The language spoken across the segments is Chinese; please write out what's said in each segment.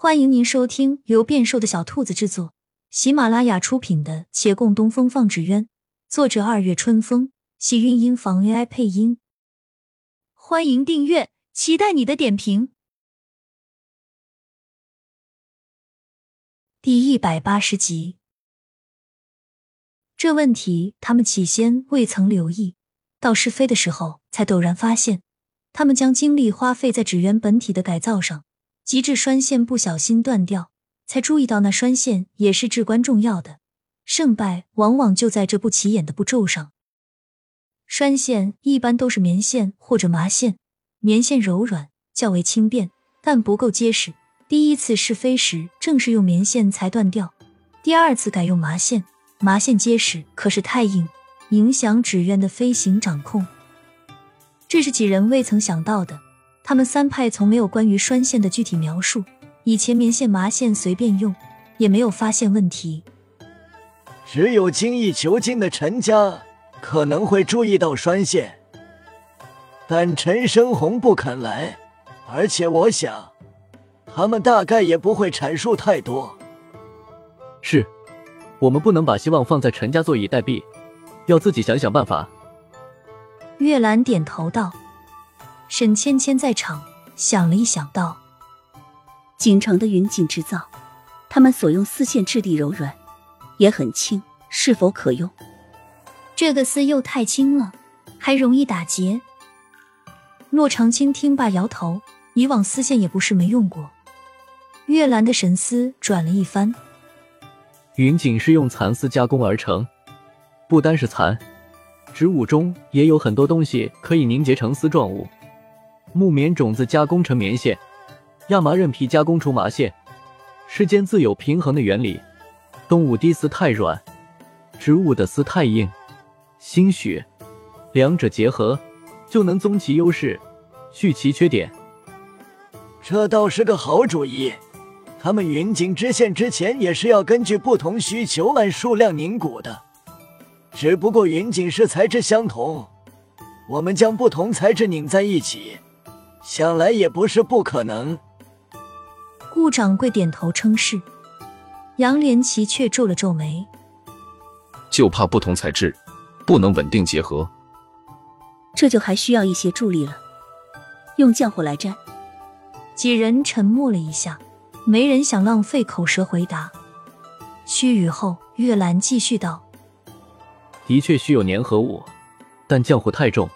欢迎您收听由变瘦的小兔子制作、喜马拉雅出品的《且共东风放纸鸢》，作者二月春风，喜韵音房 AI 配音。欢迎订阅，期待你的点评。第一百八十集，这问题他们起先未曾留意，到试飞的时候才陡然发现，他们将精力花费在纸鸢本体的改造上。极致栓线不小心断掉，才注意到那栓线也是至关重要的，胜败往往就在这不起眼的步骤上。栓线一般都是棉线或者麻线，棉线柔软，较为轻便，但不够结实。第一次试飞时正是用棉线才断掉，第二次改用麻线，麻线结实，可是太硬，影响纸鸢的飞行掌控。这是几人未曾想到的。他们三派从没有关于栓线的具体描述，以前棉线、麻线随便用，也没有发现问题。只有精益求精的陈家可能会注意到栓线，但陈生红不肯来，而且我想，他们大概也不会阐述太多。是，我们不能把希望放在陈家坐以待毙，要自己想想办法。月兰点头道。沈芊芊在场，想了一想，道：“锦城的云锦织造，他们所用丝线质地柔软，也很轻，是否可用？这个丝又太轻了，还容易打结。”洛长青听罢摇头，以往丝线也不是没用过。月兰的神思转了一番，云锦是用蚕丝加工而成，不单是蚕，植物中也有很多东西可以凝结成丝状物。木棉种子加工成棉线，亚麻韧皮加工出麻线。世间自有平衡的原理。动物的丝太软，植物的丝太硬，兴许两者结合，就能综其优势，去其缺点。这倒是个好主意。他们云锦织线之前也是要根据不同需求按数量凝固的，只不过云锦是材质相同，我们将不同材质拧在一起。想来也不是不可能。顾掌柜点头称是，杨连奇却皱了皱眉，就怕不同材质不能稳定结合，这就还需要一些助力了。用浆糊来粘。几人沉默了一下，没人想浪费口舌回答。须臾后，月兰继续道：“的确需有粘合物，但浆糊太重，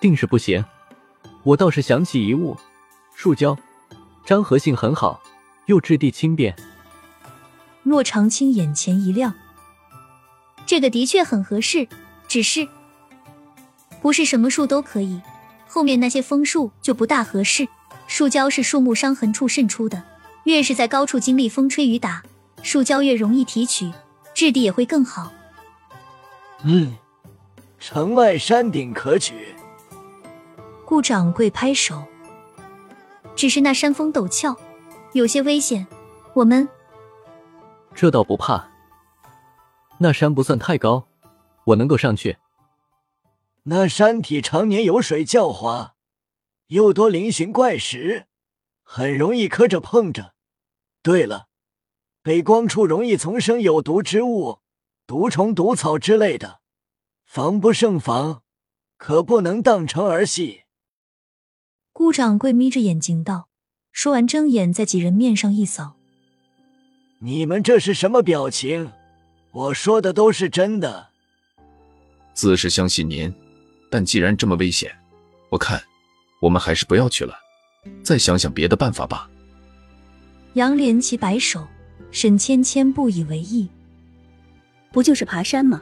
定是不行。”我倒是想起一物，树胶，粘合性很好，又质地轻便。骆长青眼前一亮，这个的确很合适，只是不是什么树都可以。后面那些枫树就不大合适。树胶是树木伤痕处渗出的，越是在高处经历风吹雨打，树胶越容易提取，质地也会更好。嗯，城外山顶可取。顾掌柜拍手，只是那山峰陡峭，有些危险。我们这倒不怕，那山不算太高，我能够上去。那山体常年有水浇滑，又多嶙峋怪石，很容易磕着碰着。对了，北光处容易丛生有毒之物，毒虫、毒草之类的，防不胜防，可不能当成儿戏。顾掌柜眯着眼睛道：“说完，睁眼在几人面上一扫。你们这是什么表情？我说的都是真的。自是相信您，但既然这么危险，我看我们还是不要去了，再想想别的办法吧。”杨连奇摆手，沈芊芊不以为意：“不就是爬山吗？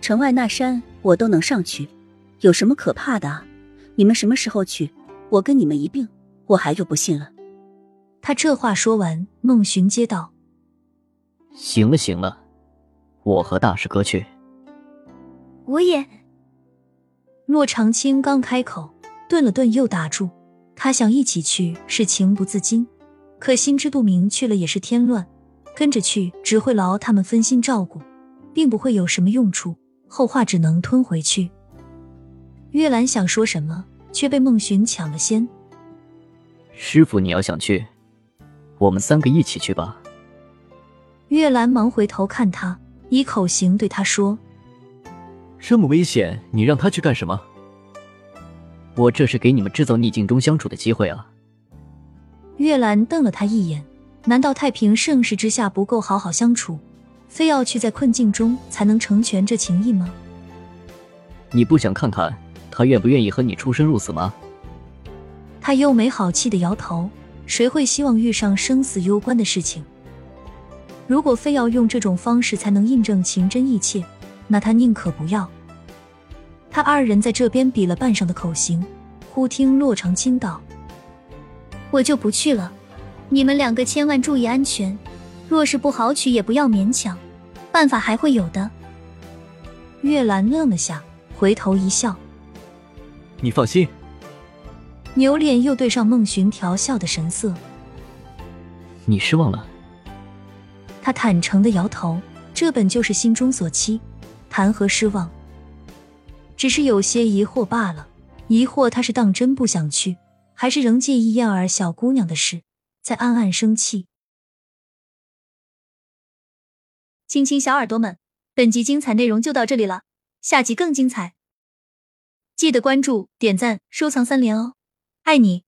城外那山我都能上去，有什么可怕的？你们什么时候去？”我跟你们一并，我还就不信了。他这话说完，孟寻接道：“行了行了，我和大师哥去。”我也。骆长青刚开口，顿了顿，又打住。他想一起去是情不自禁，可心知肚明去了也是添乱，跟着去只会劳他们分心照顾，并不会有什么用处。后话只能吞回去。月兰想说什么？却被孟寻抢了先。师傅，你要想去，我们三个一起去吧。月兰忙回头看他，以口型对他说：“这么危险，你让他去干什么？我这是给你们制造逆境中相处的机会啊！”月兰瞪了他一眼，难道太平盛世之下不够好好相处，非要去在困境中才能成全这情谊吗？你不想看看他愿不愿意和你出生入死吗？他又没好气的摇头，谁会希望遇上生死攸关的事情？如果非要用这种方式才能印证情真意切，那他宁可不要。他二人在这边比了半晌的口型，忽听洛长青道：“我就不去了，你们两个千万注意安全。若是不好取，也不要勉强，办法还会有的。”月兰愣了下，回头一笑：“你放心。”牛脸又对上孟寻调笑的神色：“你失望了？”他坦诚的摇头，这本就是心中所期，谈何失望？只是有些疑惑罢了。疑惑他是当真不想去，还是仍介意燕儿小姑娘的事，在暗暗生气？亲亲小耳朵们，本集精彩内容就到这里了，下集更精彩，记得关注、点赞、收藏三连哦，爱你！